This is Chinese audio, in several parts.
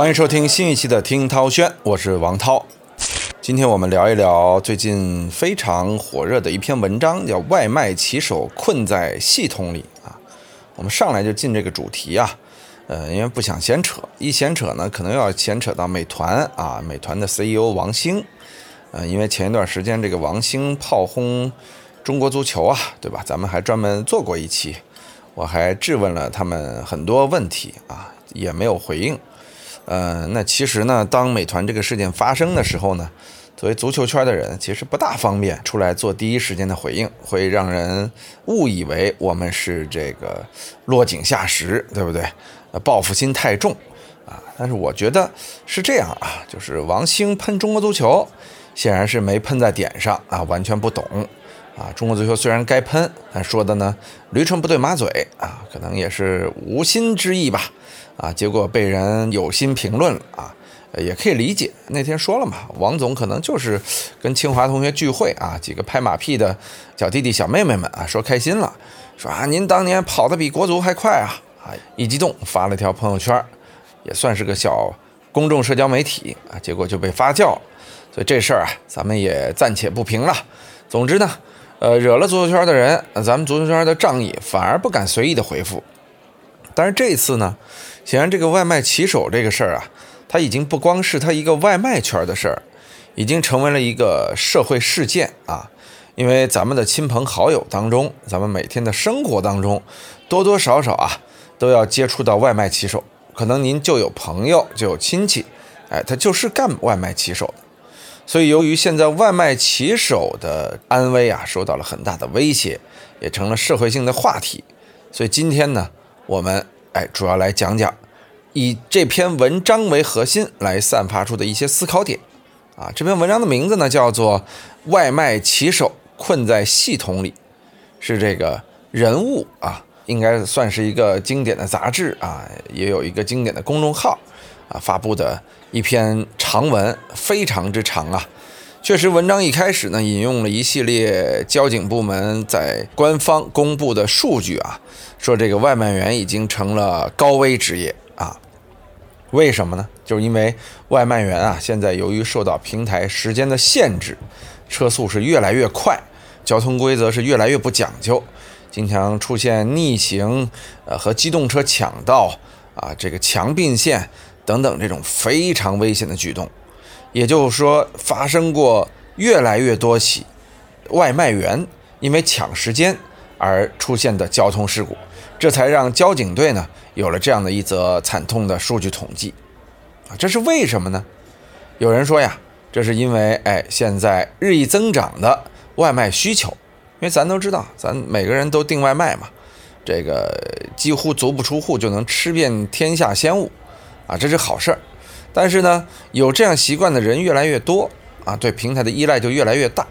欢迎收听新一期的《听涛轩》，我是王涛。今天我们聊一聊最近非常火热的一篇文章，叫《外卖骑手困在系统里》啊。我们上来就进这个主题啊，呃，因为不想闲扯，一闲扯呢，可能要牵扯到美团啊，美团的 CEO 王兴，呃，因为前一段时间这个王兴炮轰中国足球啊，对吧？咱们还专门做过一期，我还质问了他们很多问题啊，也没有回应。呃，那其实呢，当美团这个事件发生的时候呢，作为足球圈的人，其实不大方便出来做第一时间的回应，会让人误以为我们是这个落井下石，对不对？呃，报复心太重啊。但是我觉得是这样啊，就是王兴喷中国足球，显然是没喷在点上啊，完全不懂啊。中国足球虽然该喷，但说的呢驴唇不对马嘴啊，可能也是无心之意吧。啊，结果被人有心评论了啊，也可以理解。那天说了嘛，王总可能就是跟清华同学聚会啊，几个拍马屁的小弟弟小妹妹们啊，说开心了，说啊，您当年跑得比国足还快啊，啊，一激动发了条朋友圈，也算是个小公众社交媒体啊，结果就被发酵，所以这事儿啊，咱们也暂且不评了。总之呢，呃，惹了足球圈的人，咱们足球圈的仗义反而不敢随意的回复。但是这次呢？显然，这个外卖骑手这个事儿啊，他已经不光是他一个外卖圈的事儿，已经成为了一个社会事件啊。因为咱们的亲朋好友当中，咱们每天的生活当中，多多少少啊，都要接触到外卖骑手。可能您就有朋友，就有亲戚，哎，他就是干外卖骑手的。所以，由于现在外卖骑手的安危啊，受到了很大的威胁，也成了社会性的话题。所以今天呢，我们。哎，主要来讲讲以这篇文章为核心来散发出的一些思考点啊。这篇文章的名字呢叫做《外卖骑手困在系统里》，是这个人物啊，应该算是一个经典的杂志啊，也有一个经典的公众号啊发布的一篇长文，非常之长啊。确实，文章一开始呢，引用了一系列交警部门在官方公布的数据啊，说这个外卖员已经成了高危职业。为什么呢？就是因为外卖员啊，现在由于受到平台时间的限制，车速是越来越快，交通规则是越来越不讲究，经常出现逆行，呃，和机动车抢道啊，这个强并线等等这种非常危险的举动。也就是说，发生过越来越多起外卖员因为抢时间而出现的交通事故，这才让交警队呢有了这样的一则惨痛的数据统计。啊，这是为什么呢？有人说呀，这是因为哎，现在日益增长的外卖需求，因为咱都知道，咱每个人都订外卖嘛，这个几乎足不出户就能吃遍天下鲜物，啊，这是好事儿。但是呢，有这样习惯的人越来越多啊，对平台的依赖就越来越大，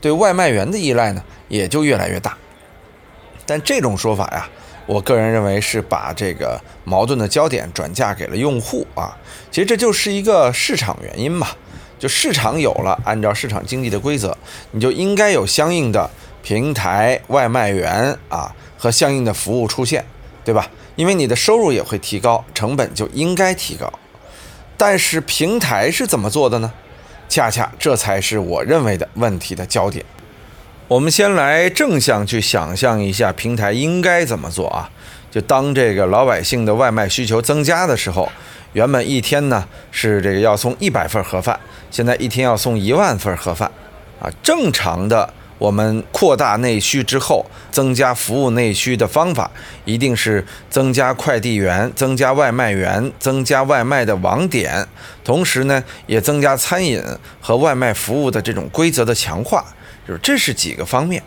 对外卖员的依赖呢也就越来越大。但这种说法呀，我个人认为是把这个矛盾的焦点转嫁给了用户啊。其实这就是一个市场原因嘛，就市场有了，按照市场经济的规则，你就应该有相应的平台外卖员啊和相应的服务出现，对吧？因为你的收入也会提高，成本就应该提高。但是平台是怎么做的呢？恰恰这才是我认为的问题的焦点。我们先来正向去想象一下平台应该怎么做啊？就当这个老百姓的外卖需求增加的时候，原本一天呢是这个要送一百份盒饭，现在一天要送一万份盒饭啊，正常的。我们扩大内需之后，增加服务内需的方法，一定是增加快递员、增加外卖员、增加外卖的网点，同时呢，也增加餐饮和外卖服务的这种规则的强化，就是这是几个方面。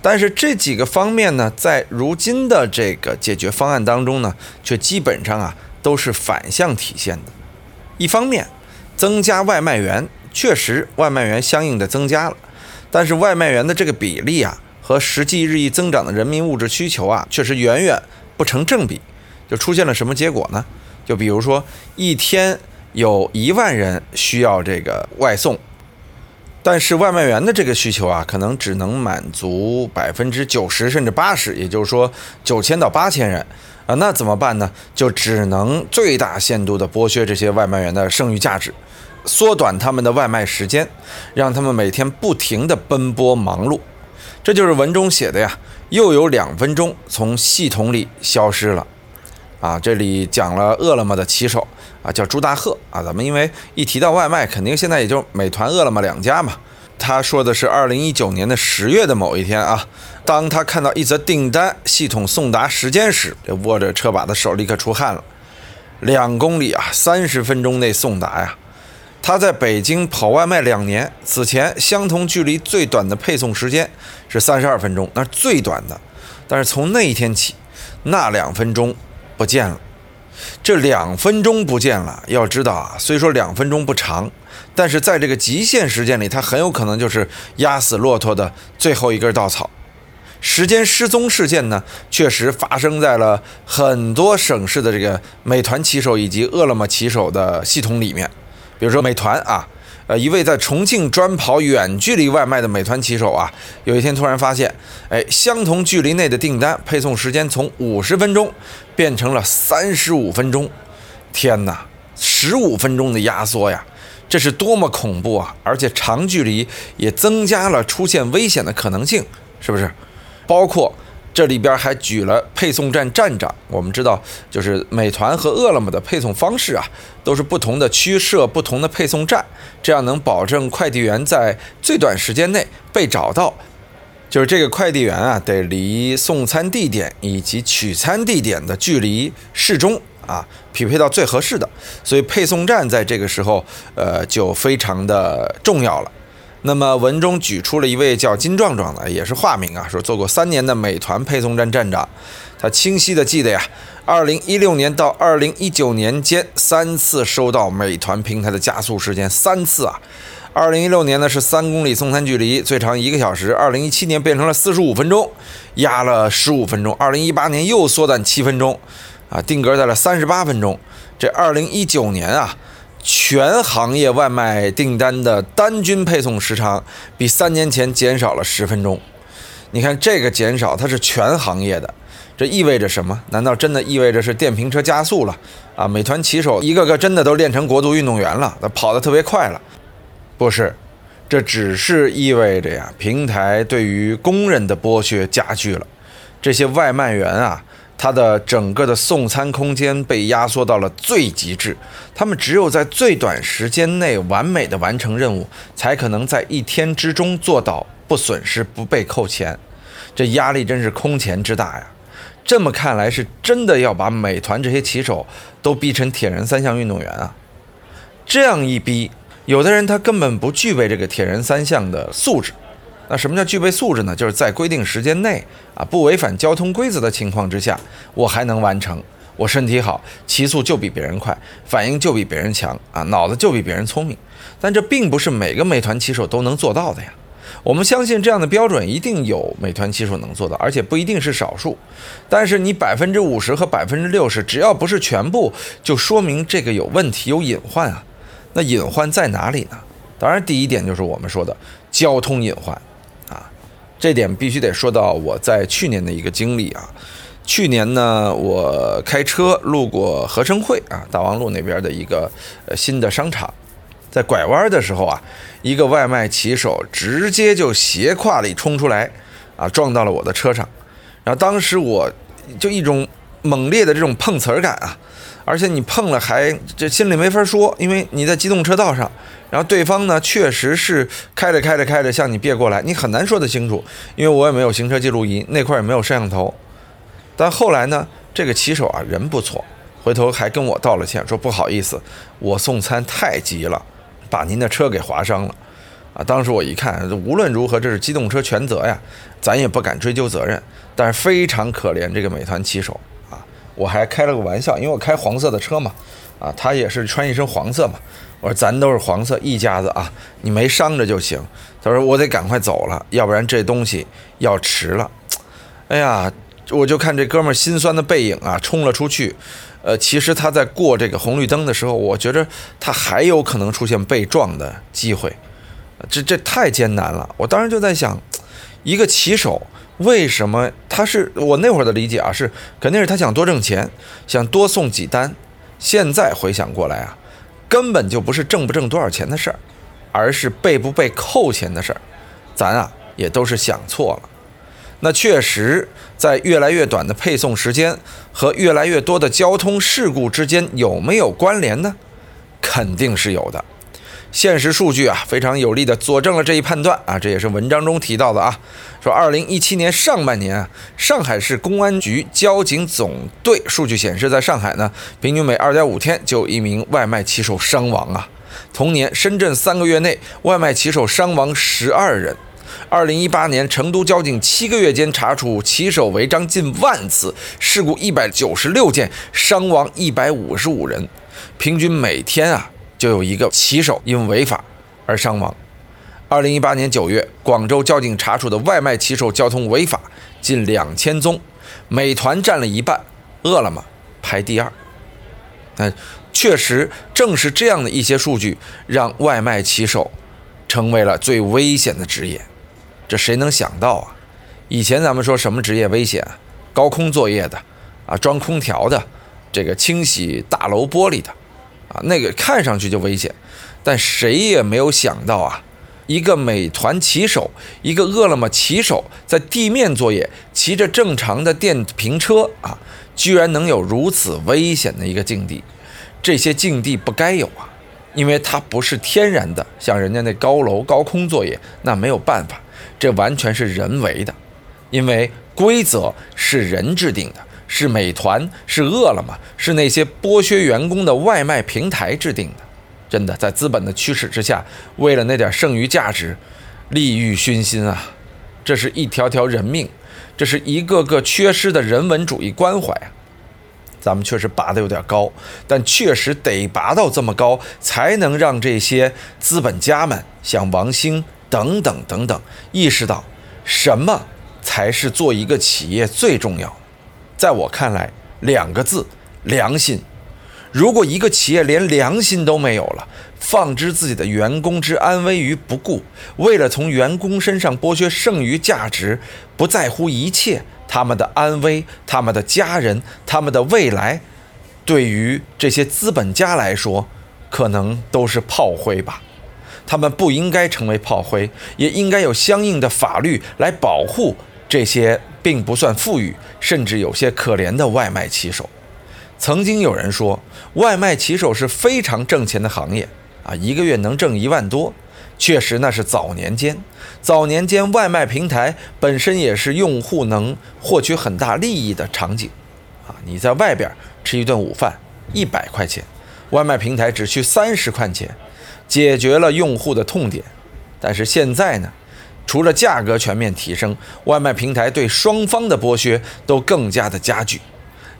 但是这几个方面呢，在如今的这个解决方案当中呢，却基本上啊都是反向体现的。一方面，增加外卖员，确实外卖员相应的增加了。但是外卖员的这个比例啊，和实际日益增长的人民物质需求啊，确实远远不成正比，就出现了什么结果呢？就比如说一天有一万人需要这个外送，但是外卖员的这个需求啊，可能只能满足百分之九十甚至八十，也就是说九千到八千人啊，那怎么办呢？就只能最大限度的剥削这些外卖员的剩余价值，缩短他们的外卖时间，让他们每天不停的奔波忙碌。这就是文中写的呀，又有两分钟从系统里消失了。啊，这里讲了饿了么的骑手啊，叫朱大赫啊。咱们因为一提到外卖，肯定现在也就美团、饿了么两家嘛。他说的是二零一九年的十月的某一天啊，当他看到一则订单系统送达时间时，这握着车把的手立刻出汗了。两公里啊，三十分钟内送达呀。他在北京跑外卖两年，此前相同距离最短的配送时间是三十二分钟，那是最短的。但是从那一天起，那两分钟。不见了，这两分钟不见了。要知道啊，虽说两分钟不长，但是在这个极限时间里，它很有可能就是压死骆驼的最后一根稻草。时间失踪事件呢，确实发生在了很多省市的这个美团骑手以及饿了么骑手的系统里面，比如说美团啊。呃，一位在重庆专跑远距离外卖的美团骑手啊，有一天突然发现，哎，相同距离内的订单配送时间从五十分钟变成了三十五分钟。天哪，十五分钟的压缩呀，这是多么恐怖啊！而且长距离也增加了出现危险的可能性，是不是？包括。这里边还举了配送站站长，我们知道，就是美团和饿了么的配送方式啊，都是不同的区设不同的配送站，这样能保证快递员在最短时间内被找到。就是这个快递员啊，得离送餐地点以及取餐地点的距离适中啊，匹配到最合适的，所以配送站在这个时候，呃，就非常的重要了。那么文中举出了一位叫金壮壮的，也是化名啊，说做过三年的美团配送站站长，他清晰的记得呀，二零一六年到二零一九年间三次收到美团平台的加速时间，三次啊，二零一六年呢是三公里送餐距离，最长一个小时，二零一七年变成了四十五分钟，压了十五分钟，二零一八年又缩短七分钟，啊，定格在了三十八分钟，这二零一九年啊。全行业外卖订单的单均配送时长比三年前减少了十分钟。你看这个减少，它是全行业的，这意味着什么？难道真的意味着是电瓶车加速了啊？美团骑手一个个真的都练成国足运动员了，跑得特别快了？不是，这只是意味着呀，平台对于工人的剥削加剧了。这些外卖员啊。它的整个的送餐空间被压缩到了最极致，他们只有在最短时间内完美的完成任务，才可能在一天之中做到不损失、不被扣钱。这压力真是空前之大呀！这么看来，是真的要把美团这些骑手都逼成铁人三项运动员啊！这样一逼，有的人他根本不具备这个铁人三项的素质。那什么叫具备素质呢？就是在规定时间内啊，不违反交通规则的情况之下，我还能完成。我身体好，骑速就比别人快，反应就比别人强啊，脑子就比别人聪明。但这并不是每个美团骑手都能做到的呀。我们相信这样的标准一定有美团骑手能做到，而且不一定是少数。但是你百分之五十和百分之六十，只要不是全部，就说明这个有问题、有隐患啊。那隐患在哪里呢？当然，第一点就是我们说的交通隐患。这点必须得说到我在去年的一个经历啊。去年呢，我开车路过合生汇啊，大望路那边的一个呃新的商场，在拐弯的时候啊，一个外卖骑手直接就斜跨里冲出来啊，撞到了我的车上。然后当时我就一种猛烈的这种碰瓷儿感啊。而且你碰了还这心里没法说，因为你在机动车道上，然后对方呢确实是开着开着开着向你别过来，你很难说得清楚，因为我也没有行车记录仪，那块也没有摄像头。但后来呢，这个骑手啊人不错，回头还跟我道了歉，说不好意思，我送餐太急了，把您的车给划伤了。啊，当时我一看，无论如何这是机动车全责呀，咱也不敢追究责任，但是非常可怜这个美团骑手啊。我还开了个玩笑，因为我开黄色的车嘛，啊，他也是穿一身黄色嘛。我说咱都是黄色一家子啊，你没伤着就行。他说我得赶快走了，要不然这东西要迟了。哎呀，我就看这哥们儿心酸的背影啊，冲了出去。呃，其实他在过这个红绿灯的时候，我觉着他还有可能出现被撞的机会。这这太艰难了。我当时就在想，一个骑手为什么他是我那会儿的理解啊，是肯定是他想多挣钱，想多送几单。现在回想过来啊，根本就不是挣不挣多少钱的事儿，而是被不被扣钱的事儿。咱啊也都是想错了。那确实，在越来越短的配送时间和越来越多的交通事故之间有没有关联呢？肯定是有的。现实数据啊，非常有力的佐证了这一判断啊，这也是文章中提到的啊。说，二零一七年上半年啊，上海市公安局交警总队数据显示，在上海呢，平均每二点五天就一名外卖骑手伤亡啊。同年，深圳三个月内外卖骑手伤亡十二人。二零一八年，成都交警七个月间查处骑手违章近万次，事故一百九十六件，伤亡一百五十五人，平均每天啊就有一个骑手因违法而伤亡。二零一八年九月，广州交警查处的外卖骑手交通违法近两千宗，美团占了一半，饿了么排第二。但确实正是这样的一些数据，让外卖骑手成为了最危险的职业。这谁能想到啊？以前咱们说什么职业危险？高空作业的，啊，装空调的，这个清洗大楼玻璃的，啊，那个看上去就危险。但谁也没有想到啊，一个美团骑手，一个饿了么骑手，在地面作业，骑着正常的电瓶车啊，居然能有如此危险的一个境地。这些境地不该有啊，因为它不是天然的，像人家那高楼高空作业，那没有办法。这完全是人为的，因为规则是人制定的，是美团、是饿了么、是那些剥削员工的外卖平台制定的。真的，在资本的驱使之下，为了那点剩余价值，利欲熏心啊！这是一条条人命，这是一个个缺失的人文主义关怀啊！咱们确实拔得有点高，但确实得拔到这么高，才能让这些资本家们像王兴。等等等等，意识到什么才是做一个企业最重要的？在我看来，两个字：良心。如果一个企业连良心都没有了，放之自己的员工之安危于不顾，为了从员工身上剥削剩余价值，不在乎一切他们的安危、他们的家人、他们的未来，对于这些资本家来说，可能都是炮灰吧。他们不应该成为炮灰，也应该有相应的法律来保护这些并不算富裕，甚至有些可怜的外卖骑手。曾经有人说，外卖骑手是非常挣钱的行业啊，一个月能挣一万多。确实，那是早年间。早年间，外卖平台本身也是用户能获取很大利益的场景啊。你在外边吃一顿午饭，一百块钱，外卖平台只需三十块钱。解决了用户的痛点，但是现在呢，除了价格全面提升，外卖平台对双方的剥削都更加的加剧。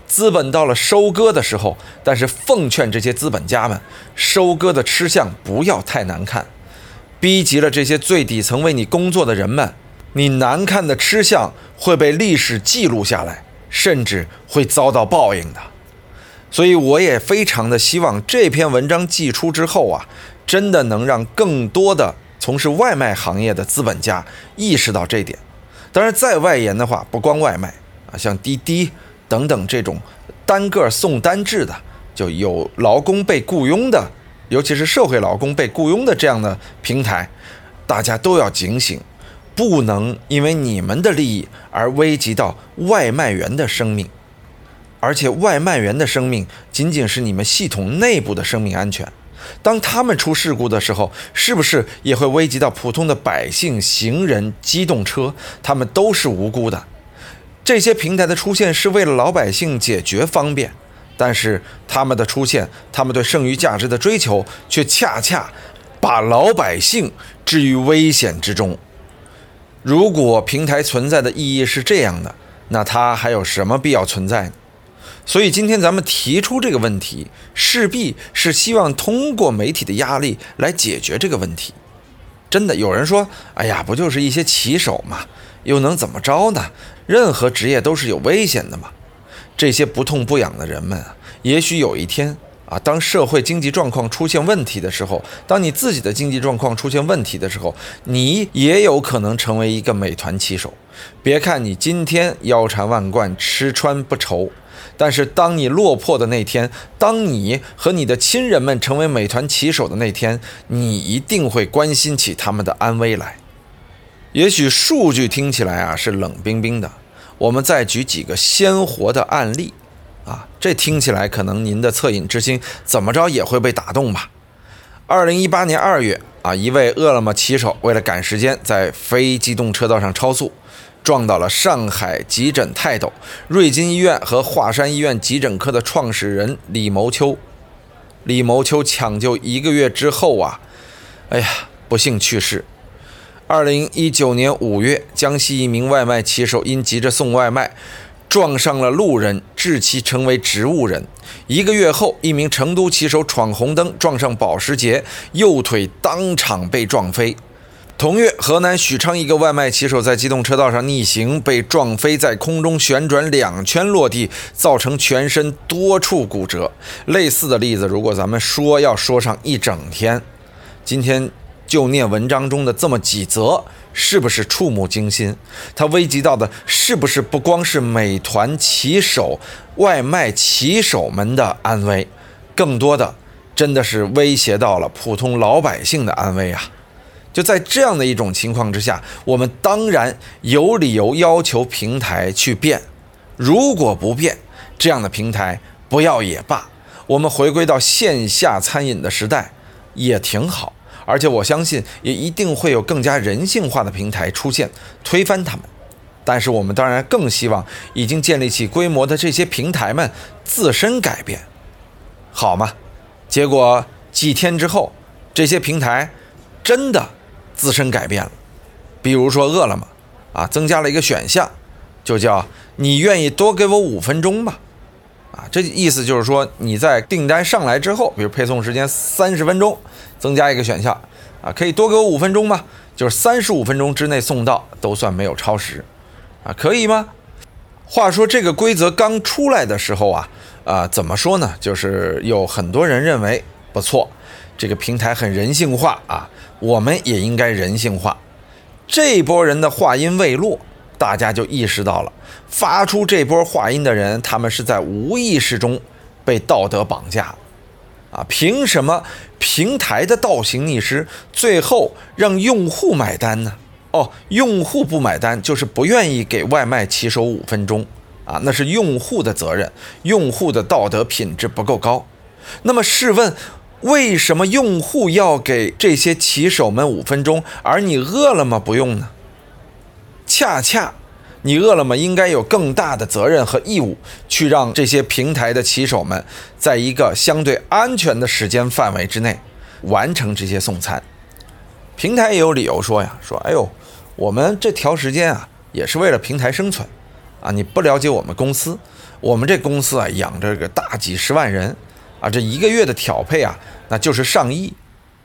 资本到了收割的时候，但是奉劝这些资本家们，收割的吃相不要太难看，逼急了这些最底层为你工作的人们，你难看的吃相会被历史记录下来，甚至会遭到报应的。所以我也非常的希望这篇文章寄出之后啊。真的能让更多的从事外卖行业的资本家意识到这点。当然，再外延的话，不光外卖啊，像滴滴等等这种单个送单制的，就有劳工被雇佣的，尤其是社会劳工被雇佣的这样的平台，大家都要警醒，不能因为你们的利益而危及到外卖员的生命。而且，外卖员的生命仅仅是你们系统内部的生命安全。当他们出事故的时候，是不是也会危及到普通的百姓、行人、机动车？他们都是无辜的。这些平台的出现是为了老百姓解决方便，但是他们的出现，他们对剩余价值的追求，却恰恰把老百姓置于危险之中。如果平台存在的意义是这样的，那它还有什么必要存在呢？所以今天咱们提出这个问题，势必是希望通过媒体的压力来解决这个问题。真的有人说：“哎呀，不就是一些骑手嘛，又能怎么着呢？任何职业都是有危险的嘛。”这些不痛不痒的人们，也许有一天，啊，当社会经济状况出现问题的时候，当你自己的经济状况出现问题的时候，你也有可能成为一个美团骑手。别看你今天腰缠万贯、吃穿不愁，但是当你落魄的那天，当你和你的亲人们成为美团骑手的那天，你一定会关心起他们的安危来。也许数据听起来啊是冷冰冰的，我们再举几个鲜活的案例。啊，这听起来可能您的恻隐之心怎么着也会被打动吧？二零一八年二月啊，一位饿了么骑手为了赶时间，在非机动车道上超速，撞到了上海急诊泰斗瑞金医院和华山医院急诊科的创始人李谋秋。李谋秋抢救一个月之后啊，哎呀，不幸去世。二零一九年五月，江西一名外卖骑手因急着送外卖。撞上了路人，致其成为植物人。一个月后，一名成都骑手闯红灯，撞上保时捷，右腿当场被撞飞。同月，河南许昌一个外卖骑手在机动车道上逆行，被撞飞，在空中旋转两圈落地，造成全身多处骨折。类似的例子，如果咱们说要说上一整天，今天就念文章中的这么几则。是不是触目惊心？它危及到的是不是不光是美团骑手、外卖骑手们的安危，更多的真的是威胁到了普通老百姓的安危啊！就在这样的一种情况之下，我们当然有理由要求平台去变。如果不变，这样的平台不要也罢。我们回归到线下餐饮的时代，也挺好。而且我相信，也一定会有更加人性化的平台出现，推翻他们。但是我们当然更希望，已经建立起规模的这些平台们自身改变，好吗？结果几天之后，这些平台真的自身改变了。比如说饿了么，啊，增加了一个选项，就叫你愿意多给我五分钟吗？啊，这意思就是说你在订单上来之后，比如配送时间三十分钟。增加一个选项啊，可以多给我五分钟吗？就是三十五分钟之内送到都算没有超时，啊，可以吗？话说这个规则刚出来的时候啊，啊，怎么说呢？就是有很多人认为不错，这个平台很人性化啊，我们也应该人性化。这波人的话音未落，大家就意识到了，发出这波话音的人，他们是在无意识中被道德绑架。啊，凭什么平台的倒行逆施最后让用户买单呢？哦，用户不买单就是不愿意给外卖骑手五分钟啊，那是用户的责任，用户的道德品质不够高。那么试问，为什么用户要给这些骑手们五分钟，而你饿了么不用呢？恰恰。你饿了么应该有更大的责任和义务，去让这些平台的骑手们，在一个相对安全的时间范围之内，完成这些送餐。平台也有理由说呀，说，哎呦，我们这调时间啊，也是为了平台生存，啊，你不了解我们公司，我们这公司啊，养着个大几十万人，啊，这一个月的调配啊，那就是上亿。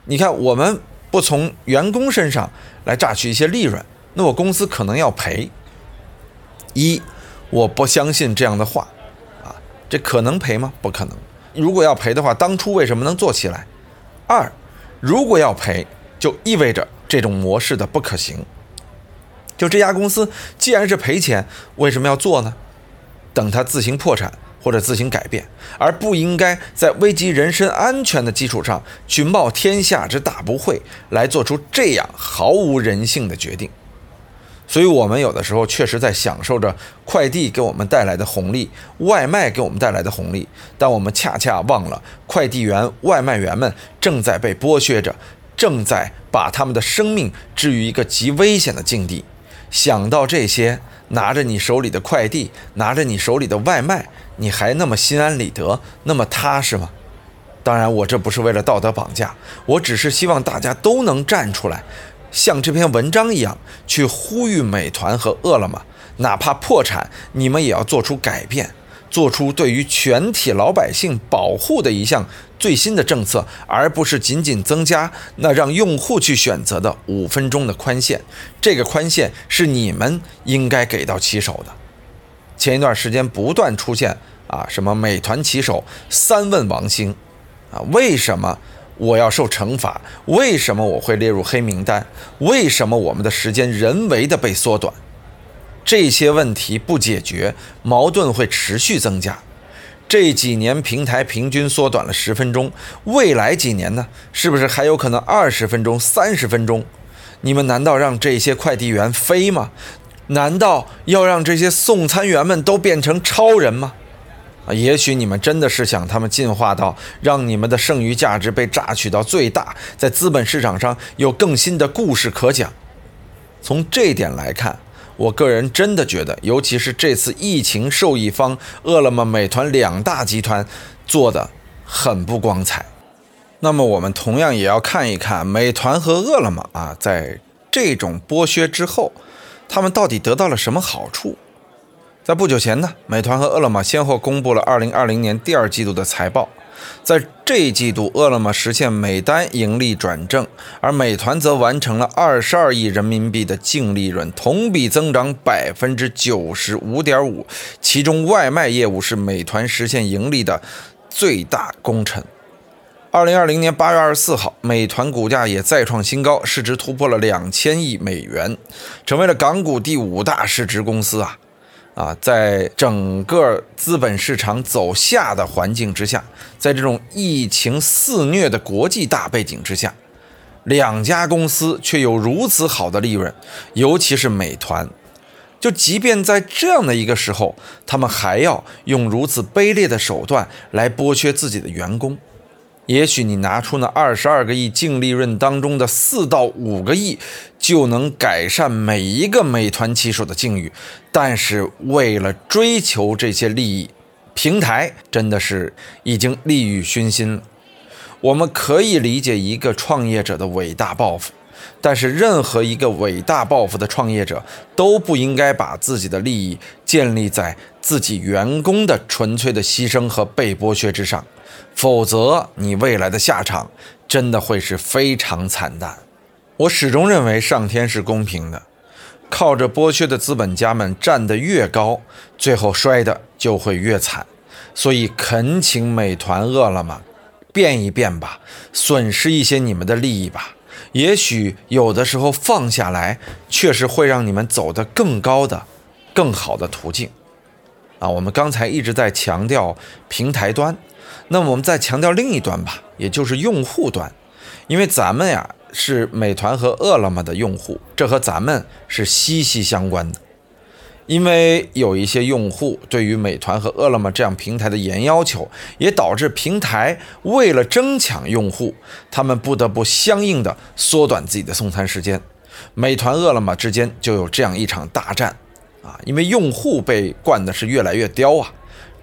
你看，我们不从员工身上来榨取一些利润，那我公司可能要赔。一，我不相信这样的话，啊，这可能赔吗？不可能。如果要赔的话，当初为什么能做起来？二，如果要赔，就意味着这种模式的不可行。就这家公司既然是赔钱，为什么要做呢？等它自行破产或者自行改变，而不应该在危及人身安全的基础上去冒天下之大不讳来做出这样毫无人性的决定。所以，我们有的时候确实在享受着快递给我们带来的红利，外卖给我们带来的红利，但我们恰恰忘了，快递员、外卖员们正在被剥削着，正在把他们的生命置于一个极危险的境地。想到这些，拿着你手里的快递，拿着你手里的外卖，你还那么心安理得，那么踏实吗？当然，我这不是为了道德绑架，我只是希望大家都能站出来。像这篇文章一样去呼吁美团和饿了么，哪怕破产，你们也要做出改变，做出对于全体老百姓保护的一项最新的政策，而不是仅仅增加那让用户去选择的五分钟的宽限。这个宽限是你们应该给到骑手的。前一段时间不断出现啊，什么美团骑手三问王兴，啊，为什么我要受惩罚？为什么我会列入黑名单？为什么我们的时间人为的被缩短？这些问题不解决，矛盾会持续增加。这几年平台平均缩短了十分钟，未来几年呢？是不是还有可能二十分钟、三十分钟？你们难道让这些快递员飞吗？难道要让这些送餐员们都变成超人吗？啊，也许你们真的是想他们进化到让你们的剩余价值被榨取到最大，在资本市场上有更新的故事可讲。从这点来看。我个人真的觉得，尤其是这次疫情受益方饿了么、美团两大集团做的很不光彩。那么，我们同样也要看一看美团和饿了么啊，在这种剥削之后，他们到底得到了什么好处？在不久前呢，美团和饿了么先后公布了2020年第二季度的财报。在这一季度，饿了么实现每单盈利转正，而美团则完成了二十二亿人民币的净利润，同比增长百分之九十五点五。其中，外卖业务是美团实现盈利的最大功臣。二零二零年八月二十四号，美团股价也再创新高，市值突破了两千亿美元，成为了港股第五大市值公司啊。啊，在整个资本市场走下的环境之下，在这种疫情肆虐的国际大背景之下，两家公司却有如此好的利润，尤其是美团，就即便在这样的一个时候，他们还要用如此卑劣的手段来剥削自己的员工。也许你拿出那二十二个亿净利润当中的四到五个亿，就能改善每一个美团骑手的境遇，但是为了追求这些利益，平台真的是已经利欲熏心了。我们可以理解一个创业者的伟大抱负，但是任何一个伟大抱负的创业者都不应该把自己的利益建立在自己员工的纯粹的牺牲和被剥削之上。否则，你未来的下场真的会是非常惨淡。我始终认为上天是公平的，靠着剥削的资本家们站得越高，最后摔的就会越惨。所以，恳请美团、饿了么变一变吧，损失一些你们的利益吧。也许有的时候放下来，确实会让你们走得更高的、更好的途径。啊，我们刚才一直在强调平台端。那么我们再强调另一端吧，也就是用户端，因为咱们呀是美团和饿了么的用户，这和咱们是息息相关的。因为有一些用户对于美团和饿了么这样平台的严要求，也导致平台为了争抢用户，他们不得不相应的缩短自己的送餐时间。美团、饿了么之间就有这样一场大战啊，因为用户被惯的是越来越刁啊。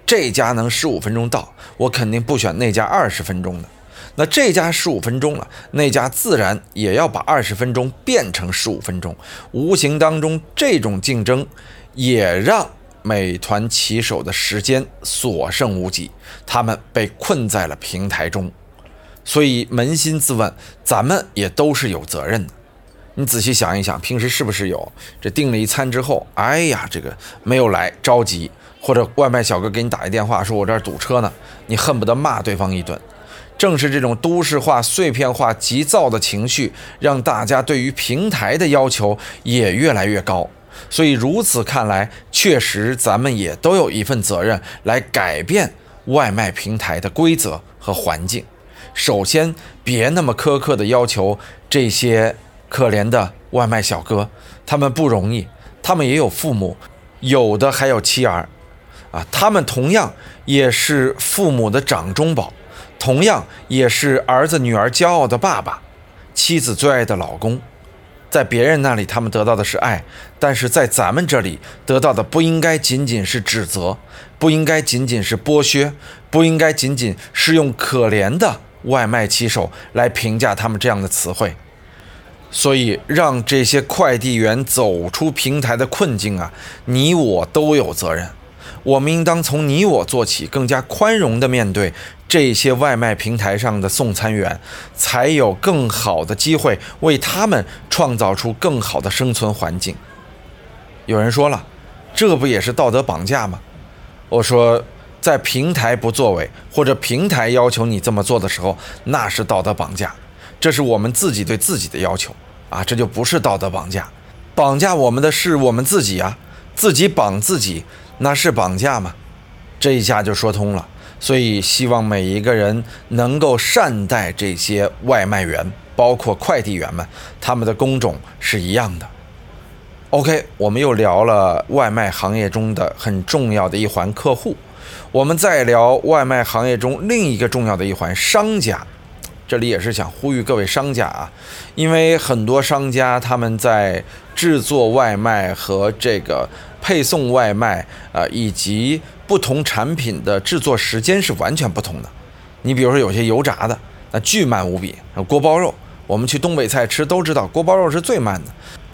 这家能十五分钟到，我肯定不选那家二十分钟的。那这家十五分钟了，那家自然也要把二十分钟变成十五分钟。无形当中，这种竞争也让美团骑手的时间所剩无几，他们被困在了平台中。所以扪心自问，咱们也都是有责任的。你仔细想一想，平时是不是有这订了一餐之后，哎呀，这个没有来，着急。或者外卖小哥给你打一电话，说我这儿堵车呢，你恨不得骂对方一顿。正是这种都市化、碎片化、急躁的情绪，让大家对于平台的要求也越来越高。所以如此看来，确实咱们也都有一份责任来改变外卖平台的规则和环境。首先，别那么苛刻的要求这些可怜的外卖小哥，他们不容易，他们也有父母，有的还有妻儿。啊，他们同样也是父母的掌中宝，同样也是儿子女儿骄傲的爸爸，妻子最爱的老公。在别人那里，他们得到的是爱，但是在咱们这里得到的不应该仅仅是指责，不应该仅仅是剥削，不应该仅仅是用可怜的外卖骑手来评价他们这样的词汇。所以，让这些快递员走出平台的困境啊，你我都有责任。我们应当从你我做起，更加宽容地面对这些外卖平台上的送餐员，才有更好的机会为他们创造出更好的生存环境。有人说了，这不也是道德绑架吗？我说，在平台不作为，或者平台要求你这么做的时候，那是道德绑架。这是我们自己对自己的要求啊，这就不是道德绑架。绑架我们的是我们自己啊，自己绑自己，那是绑架吗？这一下就说通了。所以希望每一个人能够善待这些外卖员，包括快递员们，他们的工种是一样的。OK，我们又聊了外卖行业中的很重要的一环——客户。我们再聊外卖行业中另一个重要的一环——商家。这里也是想呼吁各位商家啊，因为很多商家他们在制作外卖和这个配送外卖啊，以及不同产品的制作时间是完全不同的。你比如说有些油炸的，那巨慢无比；锅包肉，我们去东北菜吃都知道，锅包肉是最慢的。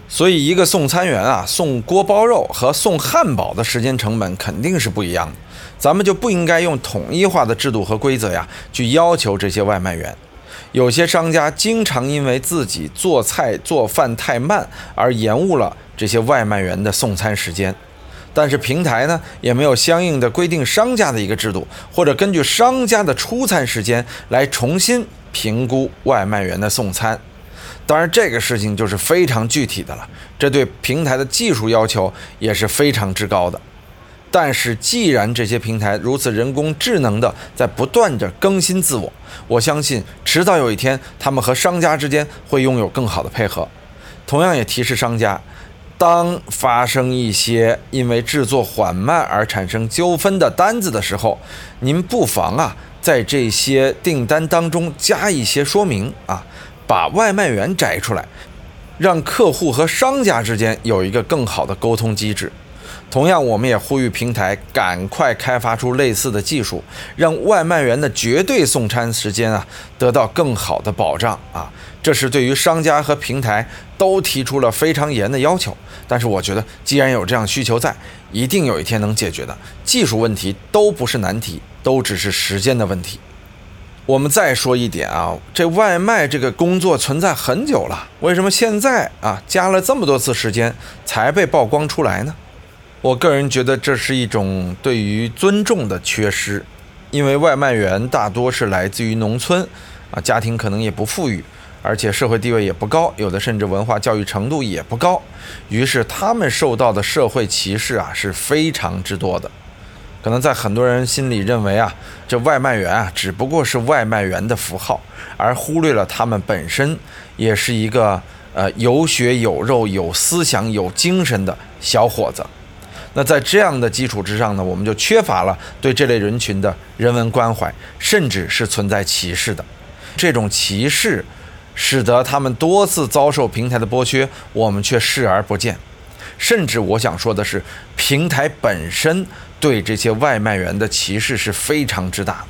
所以一个送餐员啊，送锅包肉和送汉堡的时间成本肯定是不一样的。咱们就不应该用统一化的制度和规则呀，去要求这些外卖员。有些商家经常因为自己做菜做饭太慢而延误了这些外卖员的送餐时间，但是平台呢也没有相应的规定商家的一个制度，或者根据商家的出餐时间来重新评估外卖员的送餐。当然，这个事情就是非常具体的了，这对平台的技术要求也是非常之高的。但是，既然这些平台如此人工智能的在不断的更新自我，我相信迟早有一天，他们和商家之间会拥有更好的配合。同样也提示商家，当发生一些因为制作缓慢而产生纠纷的单子的时候，您不妨啊，在这些订单当中加一些说明啊，把外卖员摘出来，让客户和商家之间有一个更好的沟通机制。同样，我们也呼吁平台赶快开发出类似的技术，让外卖员的绝对送餐时间啊得到更好的保障啊！这是对于商家和平台都提出了非常严的要求。但是，我觉得既然有这样需求在，一定有一天能解决的。技术问题都不是难题，都只是时间的问题。我们再说一点啊，这外卖这个工作存在很久了，为什么现在啊加了这么多次时间才被曝光出来呢？我个人觉得这是一种对于尊重的缺失，因为外卖员大多是来自于农村，啊，家庭可能也不富裕，而且社会地位也不高，有的甚至文化教育程度也不高，于是他们受到的社会歧视啊是非常之多的。可能在很多人心里认为啊，这外卖员啊只不过是外卖员的符号，而忽略了他们本身也是一个呃有血有肉、有思想、有精神的小伙子。那在这样的基础之上呢，我们就缺乏了对这类人群的人文关怀，甚至是存在歧视的。这种歧视，使得他们多次遭受平台的剥削，我们却视而不见。甚至我想说的是，平台本身对这些外卖员的歧视是非常之大的。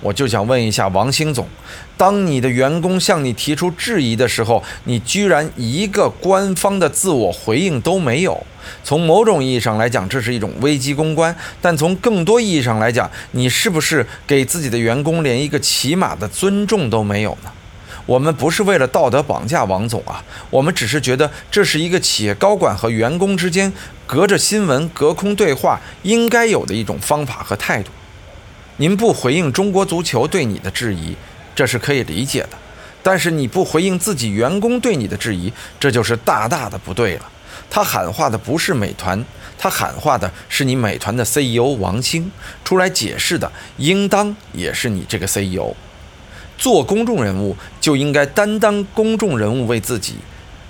我就想问一下王兴总，当你的员工向你提出质疑的时候，你居然一个官方的自我回应都没有。从某种意义上来讲，这是一种危机公关；但从更多意义上来讲，你是不是给自己的员工连一个起码的尊重都没有呢？我们不是为了道德绑架王总啊，我们只是觉得这是一个企业高管和员工之间隔着新闻、隔空对话应该有的一种方法和态度。您不回应中国足球对你的质疑，这是可以理解的；但是你不回应自己员工对你的质疑，这就是大大的不对了。他喊话的不是美团，他喊话的是你美团的 CEO 王兴，出来解释的应当也是你这个 CEO。做公众人物就应该担当公众人物为自己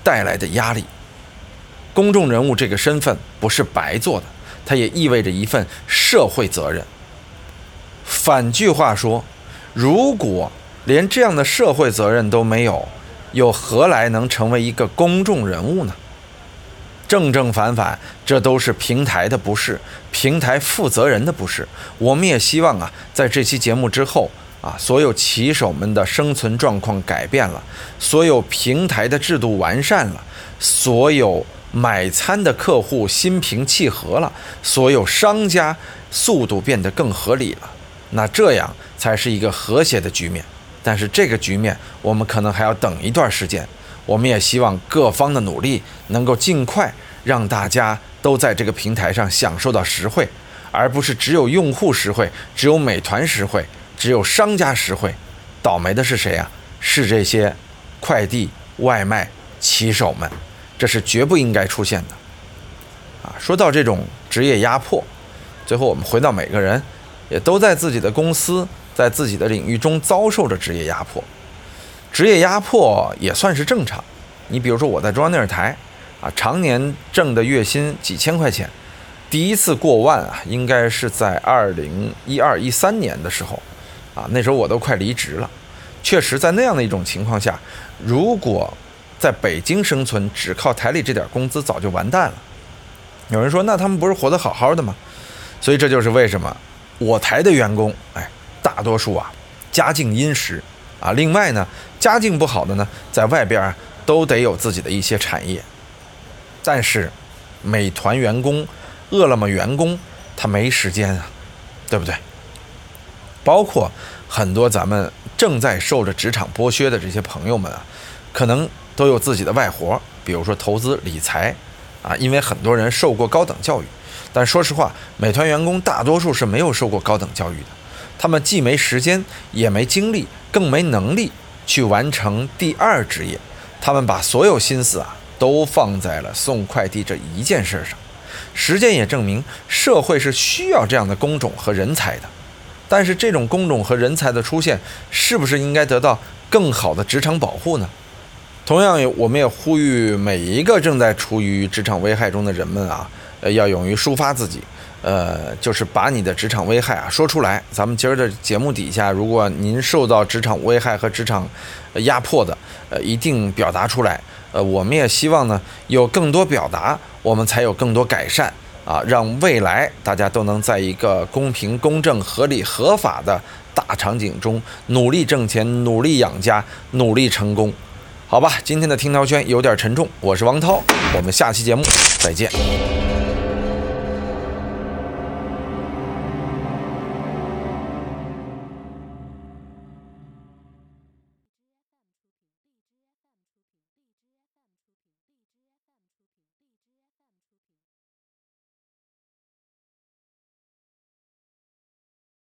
带来的压力。公众人物这个身份不是白做的，它也意味着一份社会责任。反句话说，如果连这样的社会责任都没有，又何来能成为一个公众人物呢？正正反反，这都是平台的不是，平台负责人的不是。我们也希望啊，在这期节目之后啊，所有骑手们的生存状况改变了，所有平台的制度完善了，所有买餐的客户心平气和了，所有商家速度变得更合理了。那这样才是一个和谐的局面，但是这个局面我们可能还要等一段时间。我们也希望各方的努力能够尽快让大家都在这个平台上享受到实惠，而不是只有用户实惠，只有美团实惠，只有商家实惠。倒霉的是谁啊？是这些快递外卖骑手们，这是绝不应该出现的。啊，说到这种职业压迫，最后我们回到每个人，也都在自己的公司，在自己的领域中遭受着职业压迫。职业压迫也算是正常。你比如说我在中央电视台，啊，常年挣的月薪几千块钱，第一次过万啊，应该是在二零一二一三年的时候，啊，那时候我都快离职了。确实，在那样的一种情况下，如果在北京生存，只靠台里这点工资，早就完蛋了。有人说，那他们不是活得好好的吗？所以这就是为什么我台的员工，哎，大多数啊家境殷实啊。另外呢，家境不好的呢，在外边都得有自己的一些产业。但是，美团员工、饿了么员工，他没时间啊，对不对？包括很多咱们正在受着职场剥削的这些朋友们啊，可能都有自己的外活，比如说投资理财。啊，因为很多人受过高等教育，但说实话，美团员工大多数是没有受过高等教育的，他们既没时间，也没精力，更没能力去完成第二职业，他们把所有心思啊都放在了送快递这一件事上。实践也证明，社会是需要这样的工种和人才的，但是这种工种和人才的出现，是不是应该得到更好的职场保护呢？同样，我们也呼吁每一个正在处于职场危害中的人们啊，呃，要勇于抒发自己，呃，就是把你的职场危害啊说出来。咱们今儿的节目底下，如果您受到职场危害和职场压迫的，呃，一定表达出来。呃，我们也希望呢，有更多表达，我们才有更多改善啊，让未来大家都能在一个公平、公正、合理、合法的大场景中努力挣钱、努力养家、努力成功。好吧，今天的听涛圈有点沉重，我是王涛，我们下期节目再见。